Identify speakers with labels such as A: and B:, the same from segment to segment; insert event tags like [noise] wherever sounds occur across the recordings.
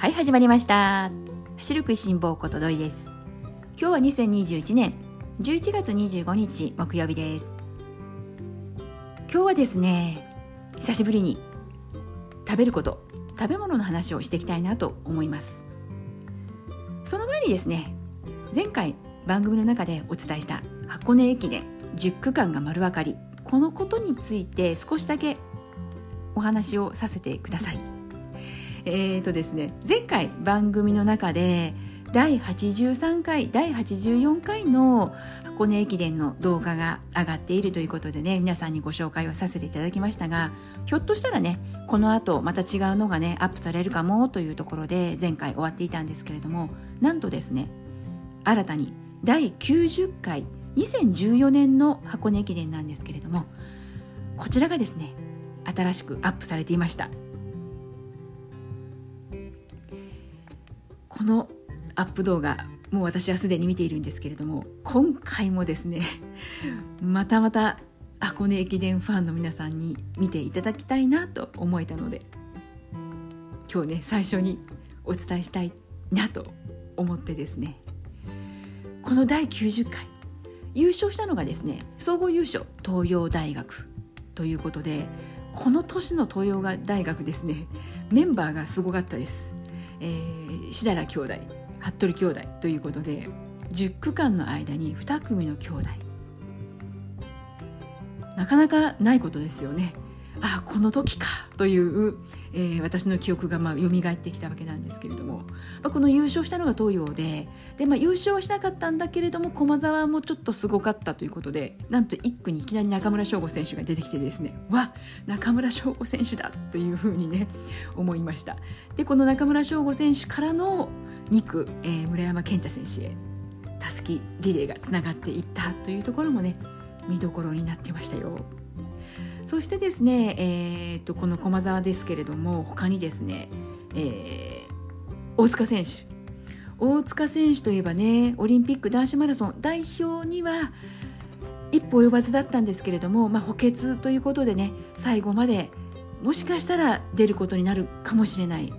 A: はい始まりました。走る食いしん坊ことどいです。今日は2021年11月25日木曜日です。今日はですね久しぶりに食べること食べ物の話をしていきたいなと思います。その前にですね前回番組の中でお伝えした箱根駅伝10区間が丸分かりこのことについて少しだけお話をさせてください。えーとですね、前回番組の中で第83回第84回の箱根駅伝の動画が上がっているということでね皆さんにご紹介をさせていただきましたがひょっとしたらねこの後また違うのがねアップされるかもというところで前回終わっていたんですけれどもなんとですね新たに第90回2014年の箱根駅伝なんですけれどもこちらがですね新しくアップされていました。このアップ動画もう私はすでに見ているんですけれども今回もですね [laughs] またまた箱根駅伝ファンの皆さんに見ていただきたいなと思えたので今日ね最初にお伝えしたいなと思ってですねこの第90回優勝したのがですね総合優勝東洋大学ということでこの年の東洋大学ですねメンバーがすごかったです。えー、志田兄弟服部兄弟ということで10区間の間に2組の兄弟。なかなかないことですよね。あこの時かという、えー、私の記憶がまあ蘇ってきたわけなんですけれども、まあ、この優勝したのが東洋でで、まあ、優勝はしなかったんだけれども駒澤もちょっとすごかったということでなんと1区にいきなり中村翔吾選手が出てきてですねわ中村翔吾選手だというふうにね思いましたでこの中村翔吾選手からの2区、えー、村山健太選手へたすきリレーがつながっていったというところもね見どころになってましたよ。そしてですね、えーと、この駒澤ですけれども他にですね、えー、大塚選手。大塚選手といえばねオリンピック男子マラソン代表には一歩及ばずだったんですけれども、まあ、補欠ということでね最後までもしかしたら出ることになるかもしれない。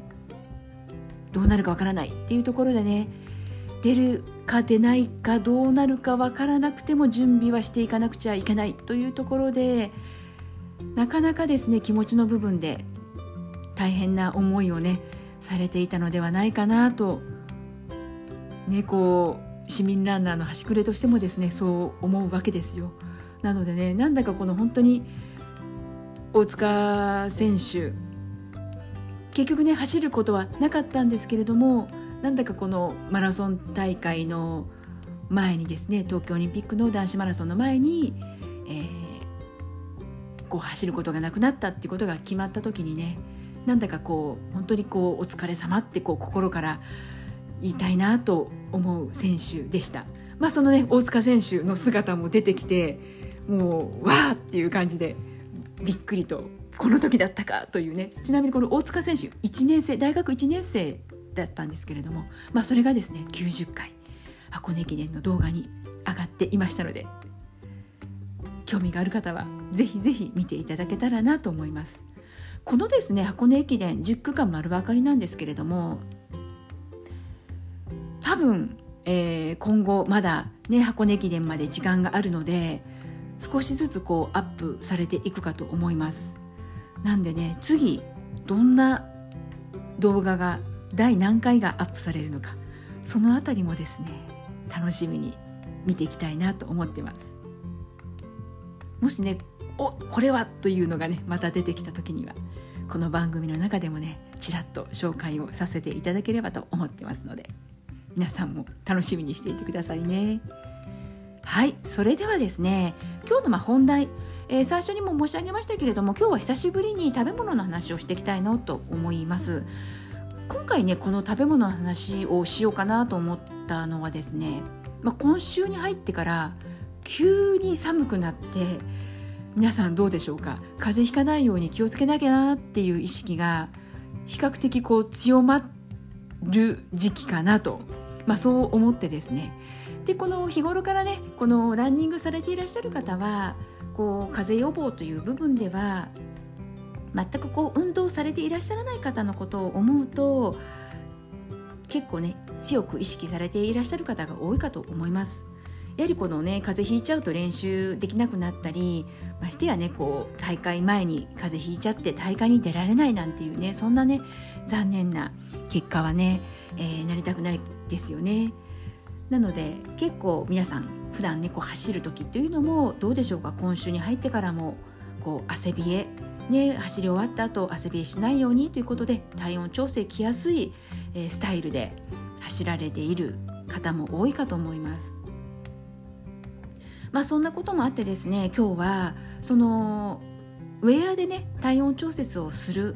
A: どうなるかわからない。っていうところでね出るか出ないかどうなるかわからなくても準備はしていかなくちゃいけないというところでなかなかですね気持ちの部分で大変な思いをねされていたのではないかなとねこう市民ランナーの端くれとしてもですねそう思うわけですよ。なのでねなんだかこの本当に大塚選手結局ね走ることはなかったんですけれどもなんだかこのマラソン大会の前にですね東京オリンピックの男子マラソンの前に、えー、こう走ることがなくなったっていうことが決まった時にねなんだかこう本当にこうお疲れ様ってこう心から言いたいなと思う選手でした。まあそのね大塚選手の姿も出てきてもうわーっていう感じでびっくりとこの時だったかというねちなみにこの大塚選手1年生大学1年生だったんですけれども、まあ、それがですね90回箱根駅伝の動画に上がっていましたので興味がある方はぜひぜひ見ていただけたらなと思います。このですね箱根駅伝10区間丸分かりなんですけれども多分、えー、今後まだね箱根駅伝まで時間があるので少しずつこうアップされていくかと思います。なんでね次どんな動画が第何回がアップされるのかそのあたりもですね楽しみに見ていきたいなと思ってます。もしねおこれはというのがねまた出てきた時にはこの番組の中でもねちらっと紹介をさせていただければと思ってますので皆さんも楽しみにしていてくださいね。はいそれではですね今日のま本題、えー、最初にも申し上げましたけれども今日は久しぶりに食べ物の話をしていきたいなと思います。今回ねこの食べ物の話をしようかなと思ったのはですね、まあ、今週に入ってから急に寒くなって皆さんどうでしょうか？風邪ひかないように気をつけなきゃなっていう意識が比較的こう強まる時期かなと、まあ、そう思ってですね。でこの日頃からねこのランニングされていらっしゃる方はこう風邪予防という部分では全くこう運動されていらっしゃらない方のことを思うと結構ね強く意識されていらっしゃる方が多いかと思います。やはりこのね風邪ひいちゃうと練習できなくなったりましてやねこう大会前に風邪ひいちゃって大会に出られないなんていうねそんなね残念な結果はね、えー、なりたくないですよね。なので結構皆さん普段ねこう走る時っていうのもどうでしょうか？今週に入ってからもこう汗冷えね、走り終わった後汗冷えしないようにということで体温調整きやすい、えー、スタイルで走られている方も多いかと思います。まあそんなこともあってですね今日はそのウェアでね体温調節をする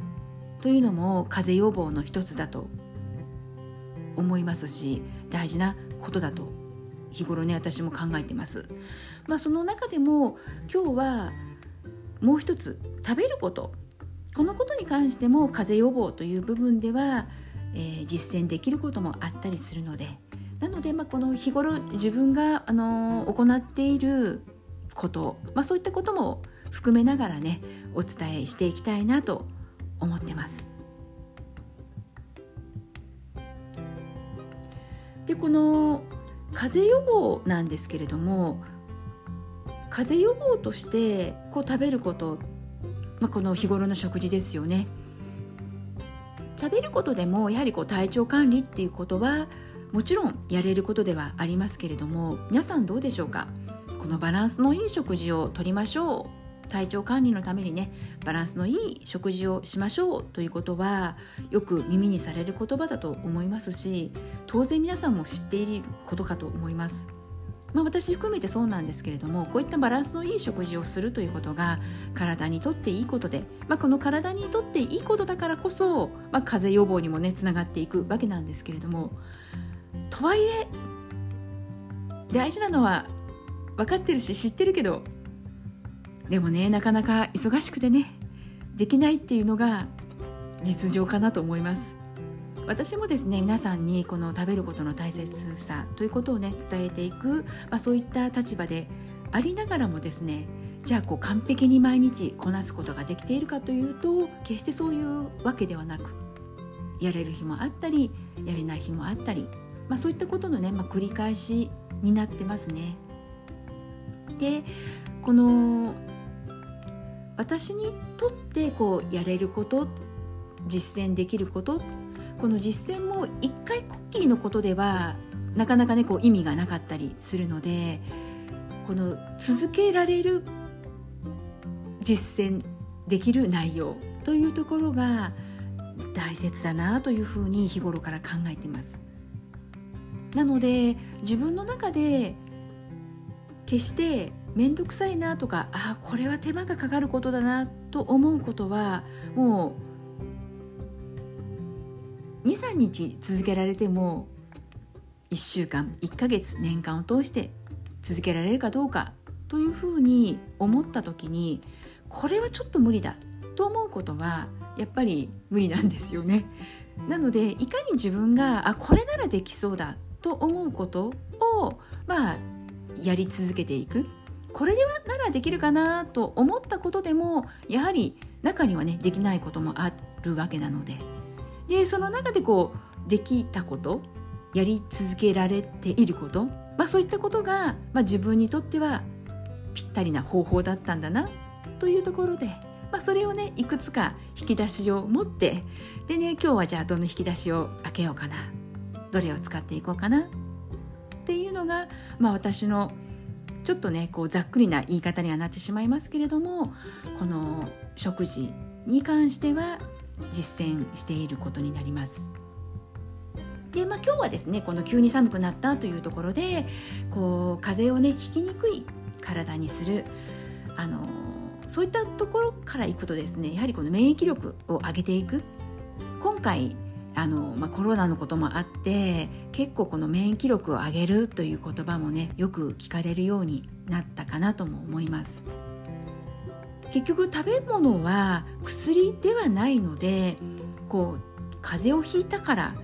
A: というのも風邪予防の一つだと思いますし大事なことだと日頃ね私も考えてます。まあ、その中でも今日はもう一つ食べることこのことに関しても風邪予防という部分では、えー、実践できることもあったりするのでなので、まあ、この日頃自分が、あの、行っていること、まあ、そういったことも含めながらねお伝えしていきたいなと思ってます。でこの風邪予防なんですけれども風邪予防としてこう食べること、まあ、この日頃の食事ですよね。食べることでもやはりこう体調管理っていうことはもちろんやれることではありますけれども皆さんどうでしょうか？このバランスのいい食事をとりましょう体調管理のためにねバランスのいい食事をしましょうということはよく耳にされる言葉だと思いますし当然皆さんも知っていることかと思います。まあ、私含めてそうなんですけれどもこういったバランスのいい食事をするということが体にとっていいことで、まあ、この体にとっていいことだからこそ、まあ、風邪予防にもねつながっていくわけなんですけれどもとはいえ大事なのは分かってるし知ってるけどでもねなかなか忙しくてねできないっていうのが実情かなと思います。私もですね皆さんにこの食べることの大切さということをね伝えていく、まあ、そういった立場でありながらもですねじゃあこう完璧に毎日こなすことができているかというと決してそういうわけではなくやれる日もあったりやれない日もあったり、まあ、そういったことのね、まあ、繰り返しになってますね。でこの私にとってこうやれること実践できることこの実践も一回こっきりのことではなかなかねこう意味がなかったりするのでこの続けられる実践できる内容というところが大切だなというふうに日頃から考えてます。なので自分の中で決して面倒くさいなとかああこれは手間がかかることだなと思うことはもう23日続けられても1週間1ヶ月年間を通して続けられるかどうかというふうに思った時にこれはちょっと無理だと思うことはやっぱり無理なんですよね。なのでいかに自分があこれならできそうだと思うことをまあやり続けていく。これではならできるかなと思ったことでもやはり中にはねできないこともあるわけなので。でその中でこうできたことやり続けられていること、まあ、そういったことが、まあ、自分にとってはぴったりな方法だったんだなというところで、まあ、それをねいくつか引き出しを持ってでね今日はじゃあどの引き出しを開けようかな。どれを使っていこうかなっていうのが、まあ、私のちょっとねこうざっくりな言い方にはなってしまいますけれどもこの食事に関しては実践していることになります。で、まあ、今日はですねこの急に寒くなったというところでこう風邪をねひきにくい体にするあのそういったところからいくとですねやはりこの免疫力を上げていく今回あの、まあ、コロナのこともあって結構この免疫力を上げるという言葉もねよく聞かれるようになったかなとも思います。結局食べ物は薬ではないのでこう風邪をひいたから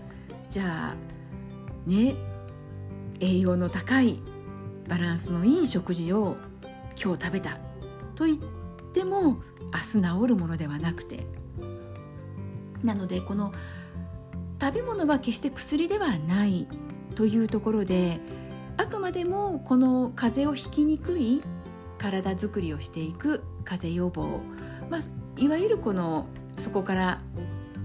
A: じゃあね栄養の高いバランスのいい食事を今日食べたと言っても明日治るものではなくてなのでこの食べ物は決して薬ではないというところであくまでもこの風邪をひきにくい体づくりをしていく風邪予防、まあ、いわゆるこのそこから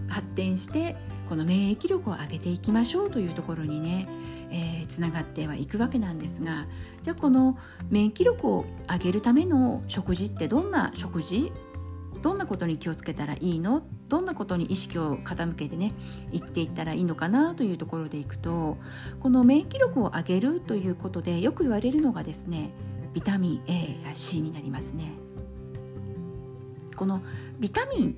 A: 発展してこの免疫力を上げていきましょうというところにねえー、つながってはいくわけなんですがじゃあこの免疫力を上げるための食事ってどんな食事どんなことに気をつけたらいいの？どんなことに意識を傾けてね言っていったらいいのかなというところでいくとこの免疫力を上げるということでよく言われるのがですねビタミン A や C になりますね。このビタミン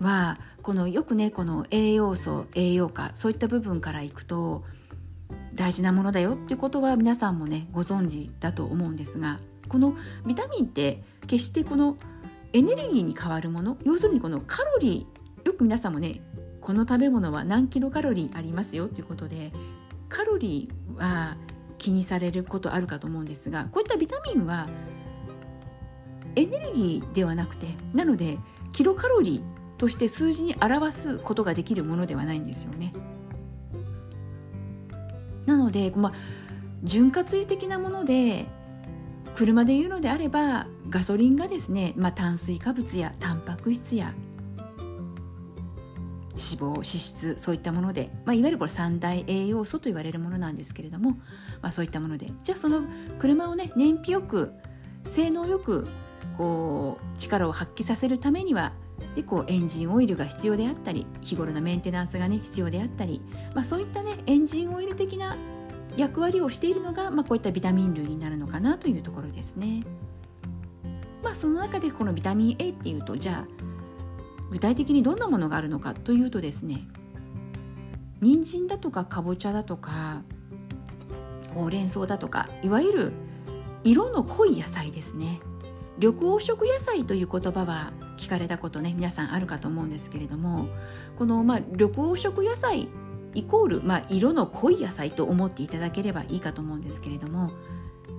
A: はこのよくねこの栄養素栄養価そういった部分からいくと大事なものだよっていうことは皆さんもねご存知だと思うんですがこのビタミンって決してこのエネルギーに変わるもの要するにこのカロリーよく皆さんもねこの食べ物は何キロカロリーありますよということでカロリーは気にされることあるかと思うんですがこういったビタミンはエネルギーではなくてなのでキロカロリーとして数字に表すことができるものではないんですよね。なので、まあ、潤滑油的なもので車で言うのであればガソリンがですね、まあ、炭水化物やタンパク質や脂肪脂質そういったもので、まあ、いわゆるこれ三大栄養素と言われるものなんですけれども、まあ、そういったものでじゃあその車をね燃費よく性能よくこう力を発揮させるためにはでこうエンジンオイルが必要であったり日頃のメンテナンスがね必要であったり、まあ、そういったねエンジンオイル的な役割をしているのが、まあ、こういったビタミン類になるのかなというところですね。まあ、その中でこのビタミン A っていうとじゃあ具体的にどんなものがあるのかというとですね人参だとかかぼちゃだとかほうれん草だとかいわゆる色の濃い野菜ですね。緑黄色野菜という言葉は聞かれたことね皆さんあるかと思うんですけれどもこの、まあ、緑黄色野菜イコール、まあ、色の濃い野菜と思っていただければいいかと思うんですけれども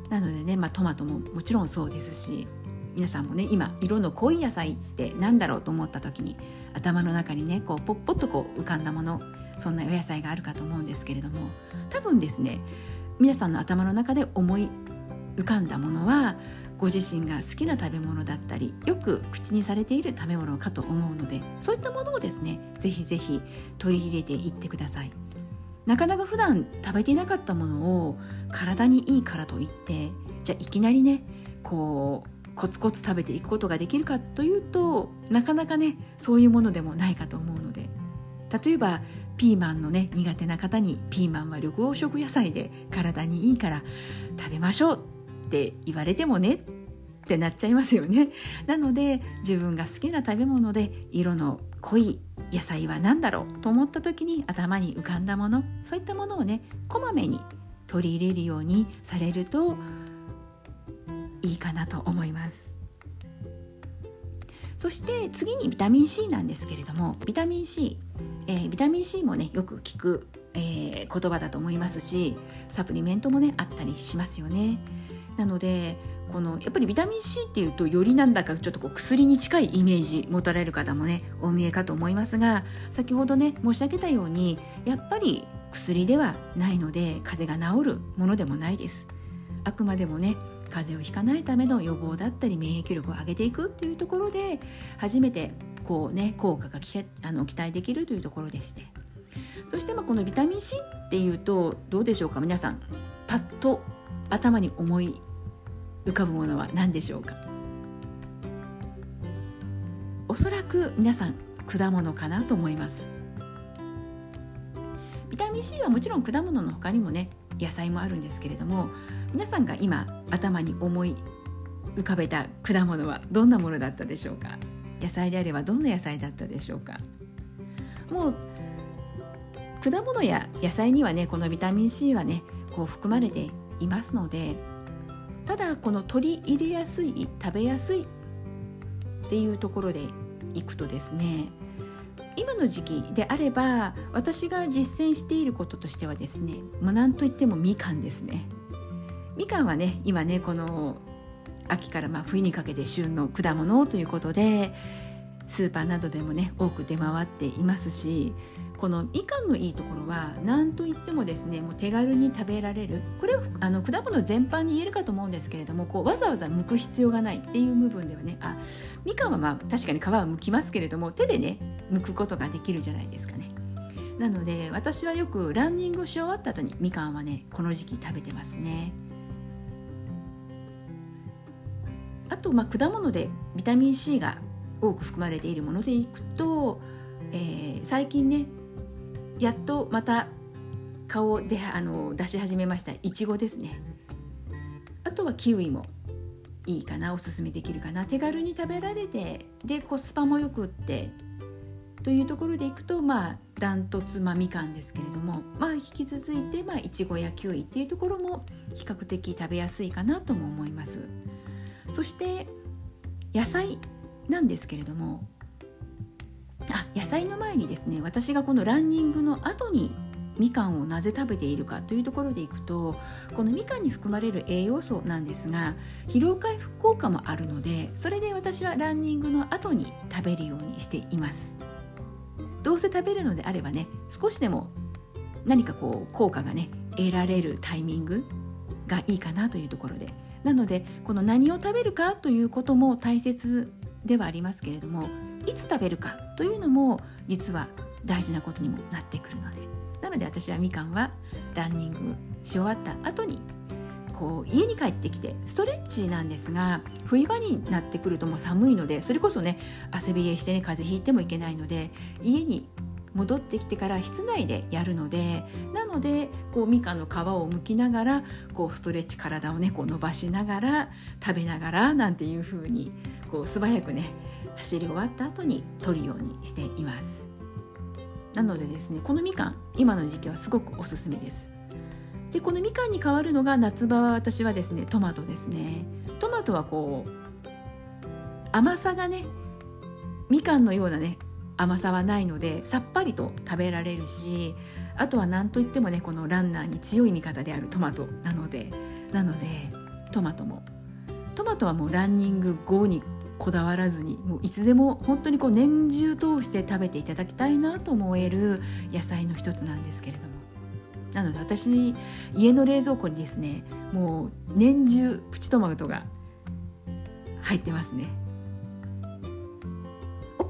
A: なのでね、まあ、トマトももちろんそうですし皆さんもね今色の濃い野菜って何だろうと思った時に頭の中にねこうポッポッとこう浮かんだものそんなお野菜があるかと思うんですけれども多分ですね皆さんの頭の中で思い浮かんだものはご自身が好きな食べ物だったりよく口にされている食べ物かと思うのでそういったものをですねぜひぜひ取り入れていってください。なかなか普段食べていなかったものを体にいいからといってじゃあいきなりねこうコツコツ食べていくことができるかというとなかなかねそういうものでもないかと思うので。例えばピーマンのね苦手な方にピーマンは緑黄色野菜で体にいいから食べましょうって言われてもねってなっちゃいますよね。なので自分が好きな食べ物で色の濃い野菜は何だろうと思った時に頭に浮かんだものそういったものをねこまめに取り入れるようにされるといいかなと思います。そして次にビタミン C なんですけれどもビタミン C、えー、ビタミン C もねよく聞く、えー、言葉だと思いますしサプリメントもねあったりしますよね。なのでこのやっぱりビタミン C っていうとよりなんだかちょっとこう薬に近いイメージ持たれる方もねお見えかと思いますが先ほどね申し上げたようにやっぱり薬ではないので風邪が治るものでもないです。あくまでもね風邪をひかないための予防だったり免疫力を上げていくというところで初めてこうね効果があの期待できるというところでして。そしてまあこのビタミン C っていうとどうでしょうか？皆さんパッと頭に思い浮かぶものは何でしょうか？おそらく皆さん果物かなと思います。ビタミン C はもちろん果物の他にもね野菜もあるんですけれども皆さんが今頭に思い浮かべた果物はどんなものだったでしょうか？野菜であればどんな野菜だったでしょうか？もう果物や野菜にはねこのビタミン C はねこう含まれていますのでただこの取り入れやすい食べやすいっていうところでいくとですね今の時期であれば私が実践していることとしてはですね、まあ、何といってもみかんですね。みかんはね今ねこの秋からまあ冬にかけて旬の果物ということでスーパーなどでもね多く出回っていますしこのみかんのいいところは何といってもですねもう手軽に食べられるこれはあの果物全般に言えるかと思うんですけれどもこうわざわざ剥く必要がないっていう部分ではねあみかんはまあ確かに皮は剥きますけれども手でね剥くことができるじゃないですかね。なので私はよくランニングし終わった後にみかんはねこの時期食べてますね。あと、まあ、果物でビタミン C が多く含まれているものでいくと、えー、最近ねやっとまた顔であの出し始めました。いちごですね。あとはキウイもいいかな。おすすめできるかな。手軽に食べられてでコスパもよくってというところでいくとまあダントツ、まあ、みかんですけれどもまあ引き続いてまあいちごやキウイっていうところも比較的食べやすいかなとも思います。そして野菜なんですけれどもあ野菜の前にですね私がこのランニングの後にみかんをなぜ食べているかというところでいくとこのみかんに含まれる栄養素なんですが疲労回復効果もあるのでそれで私はランニングの後に食べるようにしています。どうせ食べるのであればね少しでも何かこう効果がね得られるタイミングがいいかなというところでなのでこの何を食べるかということも大切ではありますけれどもいつ食べるかというのも実は大事なことにもなってくるので。なので私はみかんはランニングし終わった後にこう家に帰ってきてストレッチなんですが冬場になってくるともう寒いのでそれこそね汗びえしてね風邪ひいてもいけないので家に戻ってきてから室内でやるのでなのでこうみかんの皮を剥きながらこうストレッチ体をねこう伸ばしながら食べながらなんていう風にこう素早くね走り終わった後に取るようにしています。なのでですねこのみかん今の時期はすごくおすすめです。でこのみかんに代わるのが夏場は私はですねトマトですね。トマトはこう甘さがねみかんのようなね甘さはないのでさっぱりと食べられるしあとは何といってもねこのランナーに強い味方であるトマトなのでなのでトマトも。トマトはもうランニング後にこだわらずにもういつでも本当にこう年中通して食べていただきたいなと思える野菜の一つなんですけれども。なので私家の冷蔵庫にですねもう年中プチトマトが入ってますね。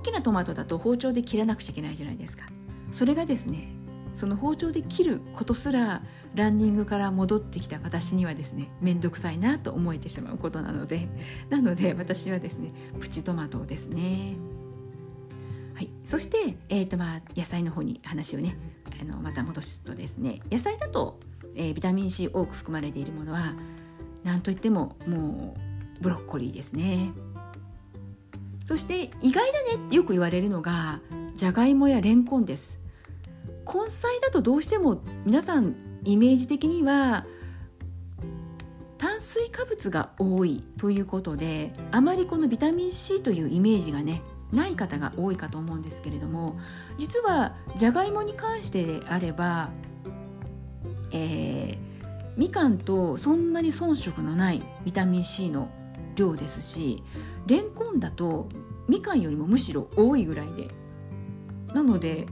A: きなトマトだと包丁で切らなくちゃいけないじゃないですか。それがですねその包丁で切ることすらランニングから戻ってきた私にはですね面倒くさいなと思えてしまうことなのでなので私はですねプチトマトですね。はい、そして、えーとまあ、野菜の方に話をねあのまた戻すとですね野菜だと、えー、ビタミン C 多く含まれているものは何といってももうブロッコリーですね。そして意外だねってよく言われるのがじゃがいもやレンコンです。根菜だとどうしても皆さんイメージ的には炭水化物が多いということであまりこのビタミン C というイメージがねない方が多いかと思うんですけれども実はじゃがいもに関してであれば、えー、みかんとそんなに遜色のないビタミン C の量ですしレンコンだとみかんよりもむしろ多いぐらいで。なので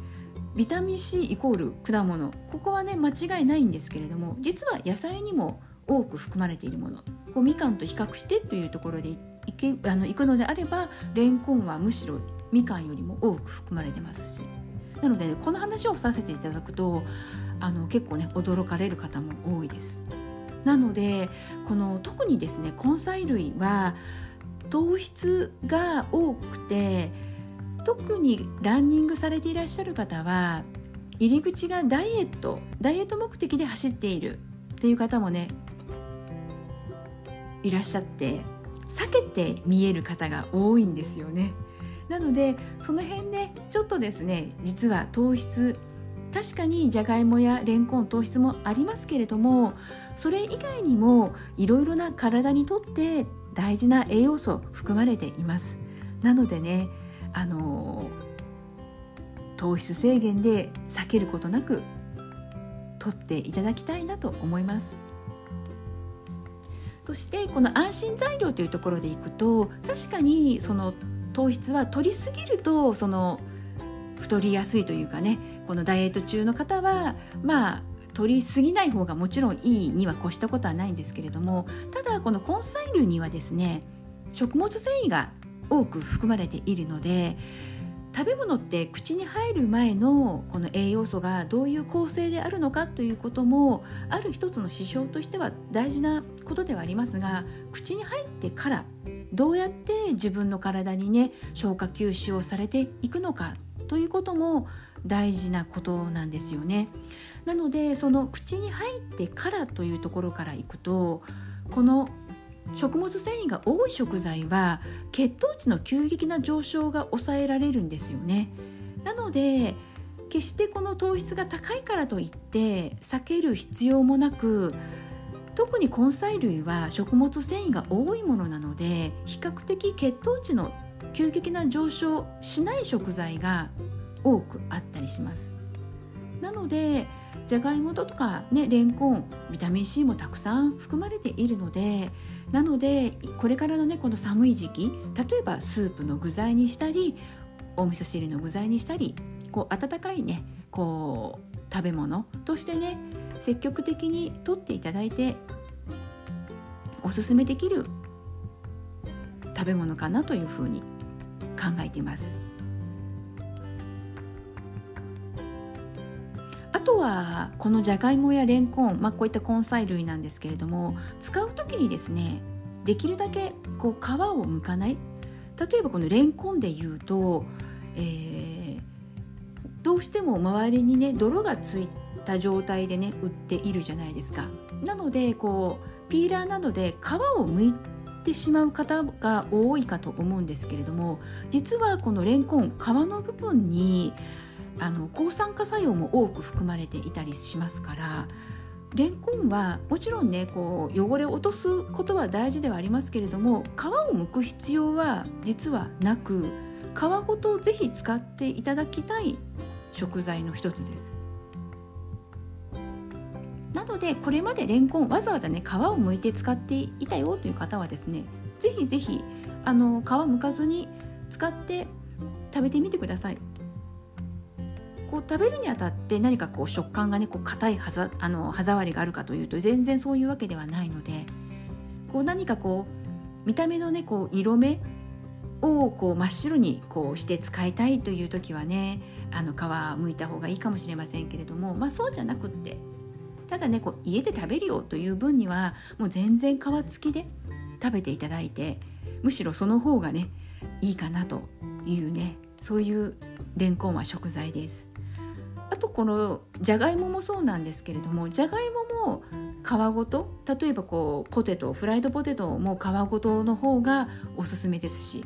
A: ビタミン C イコール果物。ここはね間違いないんですけれども実は野菜にも多く含まれているもの。こうみかんと比較してというところでいけあのいくのであればレンコンはむしろみかんよりも多く含まれてますし。なので、ね、この話をさせていただくとあの結構ね驚かれる方も多いです。なのでこの特にですね根菜類は糖質が多くて特にランニングされていらっしゃる方は入り口がダイエットダイエット目的で走っているっていう方もねいらっしゃって避けて見える方が多いんですよね。なのでその辺でちょっとですね実は糖質確かにじゃがいもやれんこん糖質もありますけれどもそれ以外にもいろいろな体にとって大事な栄養素含まれています。なのでねあの糖質制限で避けることなく取っていただきたいなと思います。そしてこの安心材料というところでいくと確かにその糖質は取りすぎるとその太りやすいというかねこのダイエット中の方はまあ取りすぎない方がもちろんいいには越したことはないんですけれどもただこの根菜類にはですね食物繊維が多く含まれているので食べ物って口に入る前のこの栄養素がどういう構成であるのかということもある一つの指標としては大事なことではありますが口に入ってからどうやって自分の体にね消化吸収をされていくのかということも大事なことなんですよね。なのでその口に入ってからというところからいくとこの食物繊維が多い食材は血糖値の急激な上昇が抑えられるんですよね。なので決してこの糖質が高いからといって避ける必要もなく特に根菜類は食物繊維が多いものなので比較的血糖値の急激な上昇しない食材が多くあったりしますなのでじゃがいもとかねレンコンビタミン C もたくさん含まれているのでなのでこれからのねこの寒い時期例えばスープの具材にしたりお味噌汁の具材にしたりこう温かいねこう食べ物としてね積極的にとっていただいておすすめできる食べ物かなというふうに考えています。はこのじゃがいもやれんこん、まあ、こういった根菜類なんですけれども使う時にですねできるだけこう皮を剥かない。例えばこのれんこんで言うと、えー、どうしても周りにね泥がついた状態でね売っているじゃないですか。なのでこうピーラーなどで皮を剥いてしまう方が多いかと思うんですけれども実はこのれんこん皮の部分にあの抗酸化作用も多く含まれていたりしますからレンコンはもちろんねこう汚れを落とすことは大事ではありますけれども皮を剥く必要は実はなく皮ごとぜひ使っていただきたい食材の一つです。なのでこれまでレンコンわざわざね皮を剥いて使っていたよという方はですねぜひぜひあの皮剥かずに使って食べてみてください。こう食べるにあたって何かこう食感がねこう硬い歯ざあの歯触りがあるかというと全然そういうわけではないのでこう何かこう見た目のねこう色目をこう真っ白にこうして使いたいという時はねあの皮むいた方がいいかもしれませんけれどもまあそうじゃなくってただねこう家で食べるよという分にはもう全然皮付きで食べていただいてむしろその方がねいいかなというねそういうレンコンは食材です。あとこのじゃがいももそうなんですけれどもじゃがいもも皮ごと例えばこうポテトフライドポテトも皮ごとの方がおすすめですし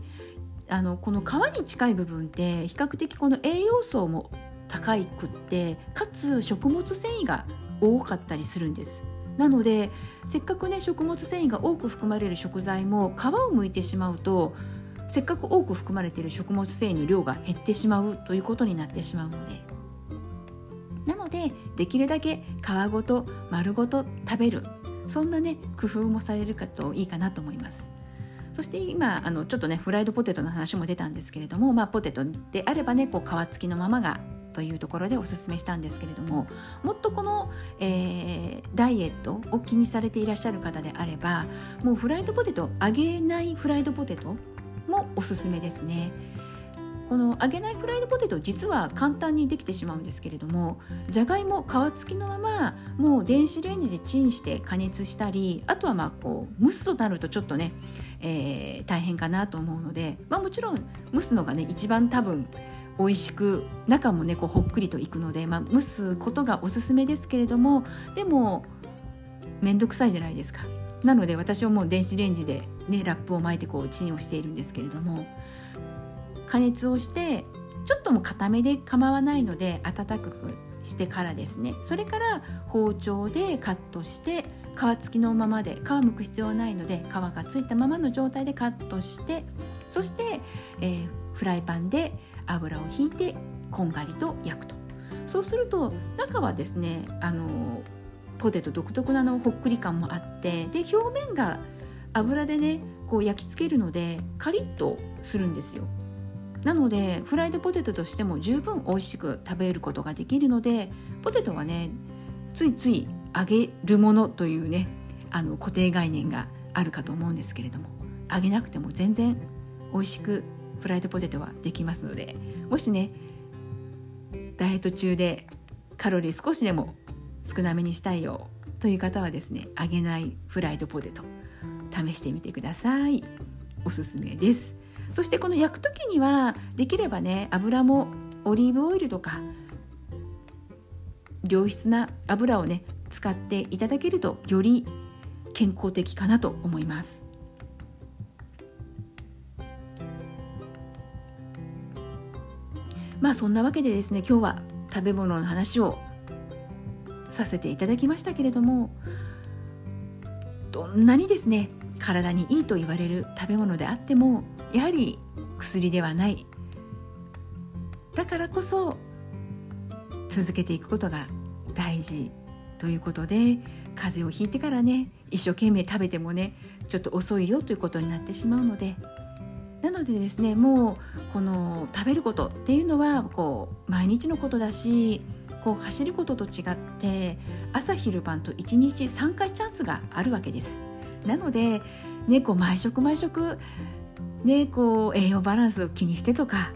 A: あのこの皮に近い部分って比較的この栄養素も高いくってかつ食物繊維が多かったりするんです。なのでせっかくね食物繊維が多く含まれる食材も皮を剥いてしまうとせっかく多く含まれている食物繊維の量が減ってしまうということになってしまうのでなのでできるだけ皮ごと丸ごと食べるそんなね工夫もされるかといいかなと思いますそして今あのちょっとねフライドポテトの話も出たんですけれども、まあ、ポテトであればねこう皮付きのままがというところでおすすめしたんですけれどももっとこの、えー、ダイエットを気にされていらっしゃる方であればもうフライドポテト揚げないフライドポテトもおすすめですね。この揚げないフライドポテト実は簡単にできてしまうんですけれどもじゃがいも皮付きのままもう電子レンジでチンして加熱したりあとはまあこう蒸すとなるとちょっとね、えー、大変かなと思うので、まあ、もちろん蒸すのがね一番多分美味しく中もねこうほっくりといくので、まあ、蒸すことがおすすめですけれどもでも面倒くさいじゃないですか。なので私はもう電子レンジで、ね、ラップを巻いてこうチンをしているんですけれども加熱をしてちょっとも固めで構わないので温かくしてからですね。それから包丁でカットして皮付きのままで皮むく必要ないので皮がついたままの状態でカットしてそして、えー、フライパンで油を引いてこんがりと焼くと。そうすると中はですねあのポテト独特なのほっくり感もあってで表面が油でねこう焼き付けるのでカリッとするんですよ。なのでフライドポテトとしても十分美味しく食べることができるのでポテトはねついつい揚げるものというねあの固定概念があるかと思うんですけれども揚げなくても全然美味しくフライドポテトはできますのでもしねダイエット中でカロリー少しでも少なめにしたいよという方はですね揚げないフライドポテト試してみてください。おすすめです。そしてこの焼く時にはできればね油もオリーブオイルとか良質な油をね使っていただけるとより健康的かなと思います。まあそんなわけでですね今日は食べ物の話をさせていただきましたけれどもどんなにですね体にいいと言われる食べ物であってもやはり薬ではないだからこそ続けていくことが大事ということで風邪をひいてからね一生懸命食べてもねちょっと遅いよということになってしまうのでなのでですねもうこの食べることっていうのはこう毎日のことだしこう走ることと違って朝昼晩と1日3回チャンスがあるわけです。なので、ね、こう毎食毎食、ね、こう栄養バランスを気にしてとか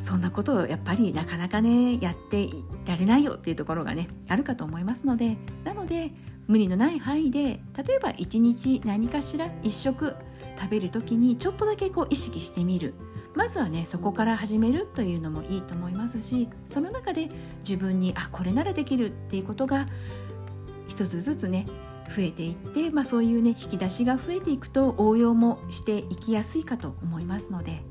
A: そんなことをやっぱりなかなかねやっていられないよっていうところがねあるかと思いますのでなので無理のない範囲で例えば1日何かしら1食食べる時にちょっとだけこう意識してみる。まずはねそこから始めるというのもいいと思いますしその中で自分にあこれならできるっていうことが一つずつね増えていって、まあ、そういうね引き出しが増えていくと応用もしていきやすいかと思いますので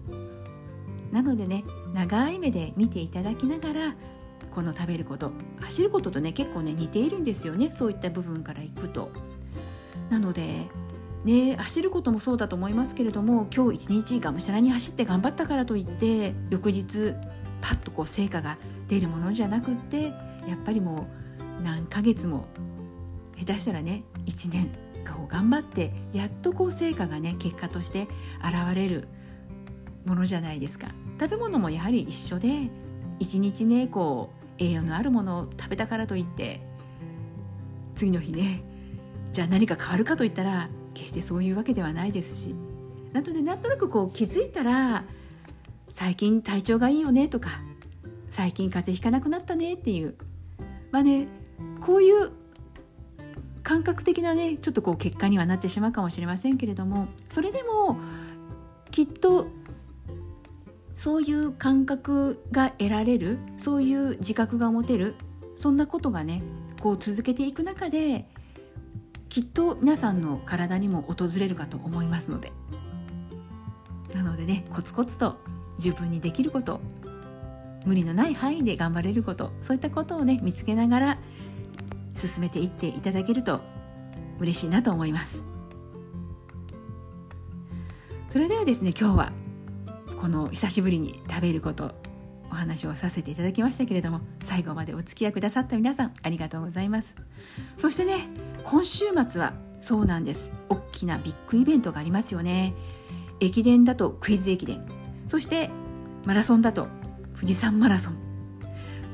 A: なのでね長い目で見ていただきながらこの食べること走ることとね結構ね似ているんですよねそういった部分からいくと。なのでね、走ることもそうだと思いますけれども今日一日がむしゃらに走って頑張ったからといって翌日パッとこう成果が出るものじゃなくってやっぱりもう何ヶ月も下手したらね1年こう頑張ってやっとこう成果がね結果として現れるものじゃないですか。食べ物もやはり一緒で一日ねこう栄養のあるものを食べたからといって次の日ねじゃあ何か変わるかといったら決してそういうわけではないですし。なのでなんとなくこう気づいたら最近体調がいいよねとか最近風邪ひかなくなったねっていう。まあねこういう感覚的なねちょっとこう結果にはなってしまうかもしれませんけれどもそれでもきっとそういう感覚が得られるそういう自覚が持てるそんなことがねこう続けていく中できっと皆さんの体にも訪れるかと思いますので。なのでねコツコツと自分にできること無理のない範囲で頑張れることそういったことをね見つけながら進めていっていただけると嬉しいなと思います。それではですね今日はこの久しぶりに食べることお話をさせていただきましたけれども最後までお付き合いくださった皆さんありがとうございます。そしてね今週末はそうなんです。大きなビッグイベントがありますよね。駅伝だとクイズ駅伝。そしてマラソンだと富士山マラソン。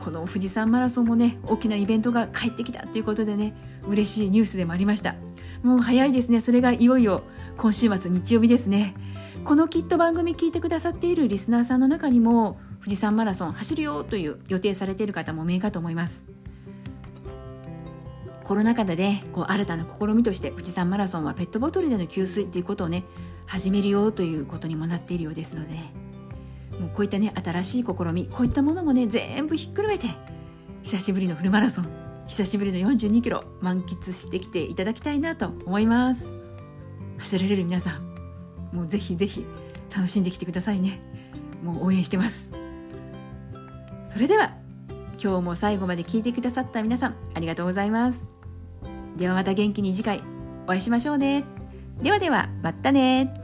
A: この富士山マラソンもね大きなイベントが帰ってきたということでね嬉しいニュースでもありました。もう早いですね。それがいよいよ今週末日曜日ですね。このきっと番組聞いてくださっているリスナーさんの中にも富士山マラソン走るよという予定されている方も名かと思います。コロナ禍でねこう新たな試みとして富士山マラソンはペットボトルでの給水っていうことをね始めるよということにもなっているようですので、ね、もうこういったね新しい試みこういったものもね全部ひっくるめて久しぶりのフルマラソン久しぶりの42キロ満喫してきていただきたいなと思います。走られる皆さんもうぜひぜひ楽しんできてくださいね。もう応援してます。それでは今日も最後まで聞いてくださった皆さんありがとうございます。ではまた元気に次回お会いしましょうね。ではではまたね。